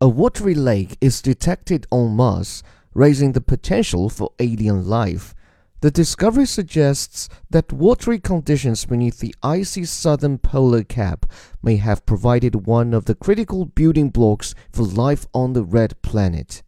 A watery lake is detected on Mars, raising the potential for alien life. The discovery suggests that watery conditions beneath the icy southern polar cap may have provided one of the critical building blocks for life on the red planet.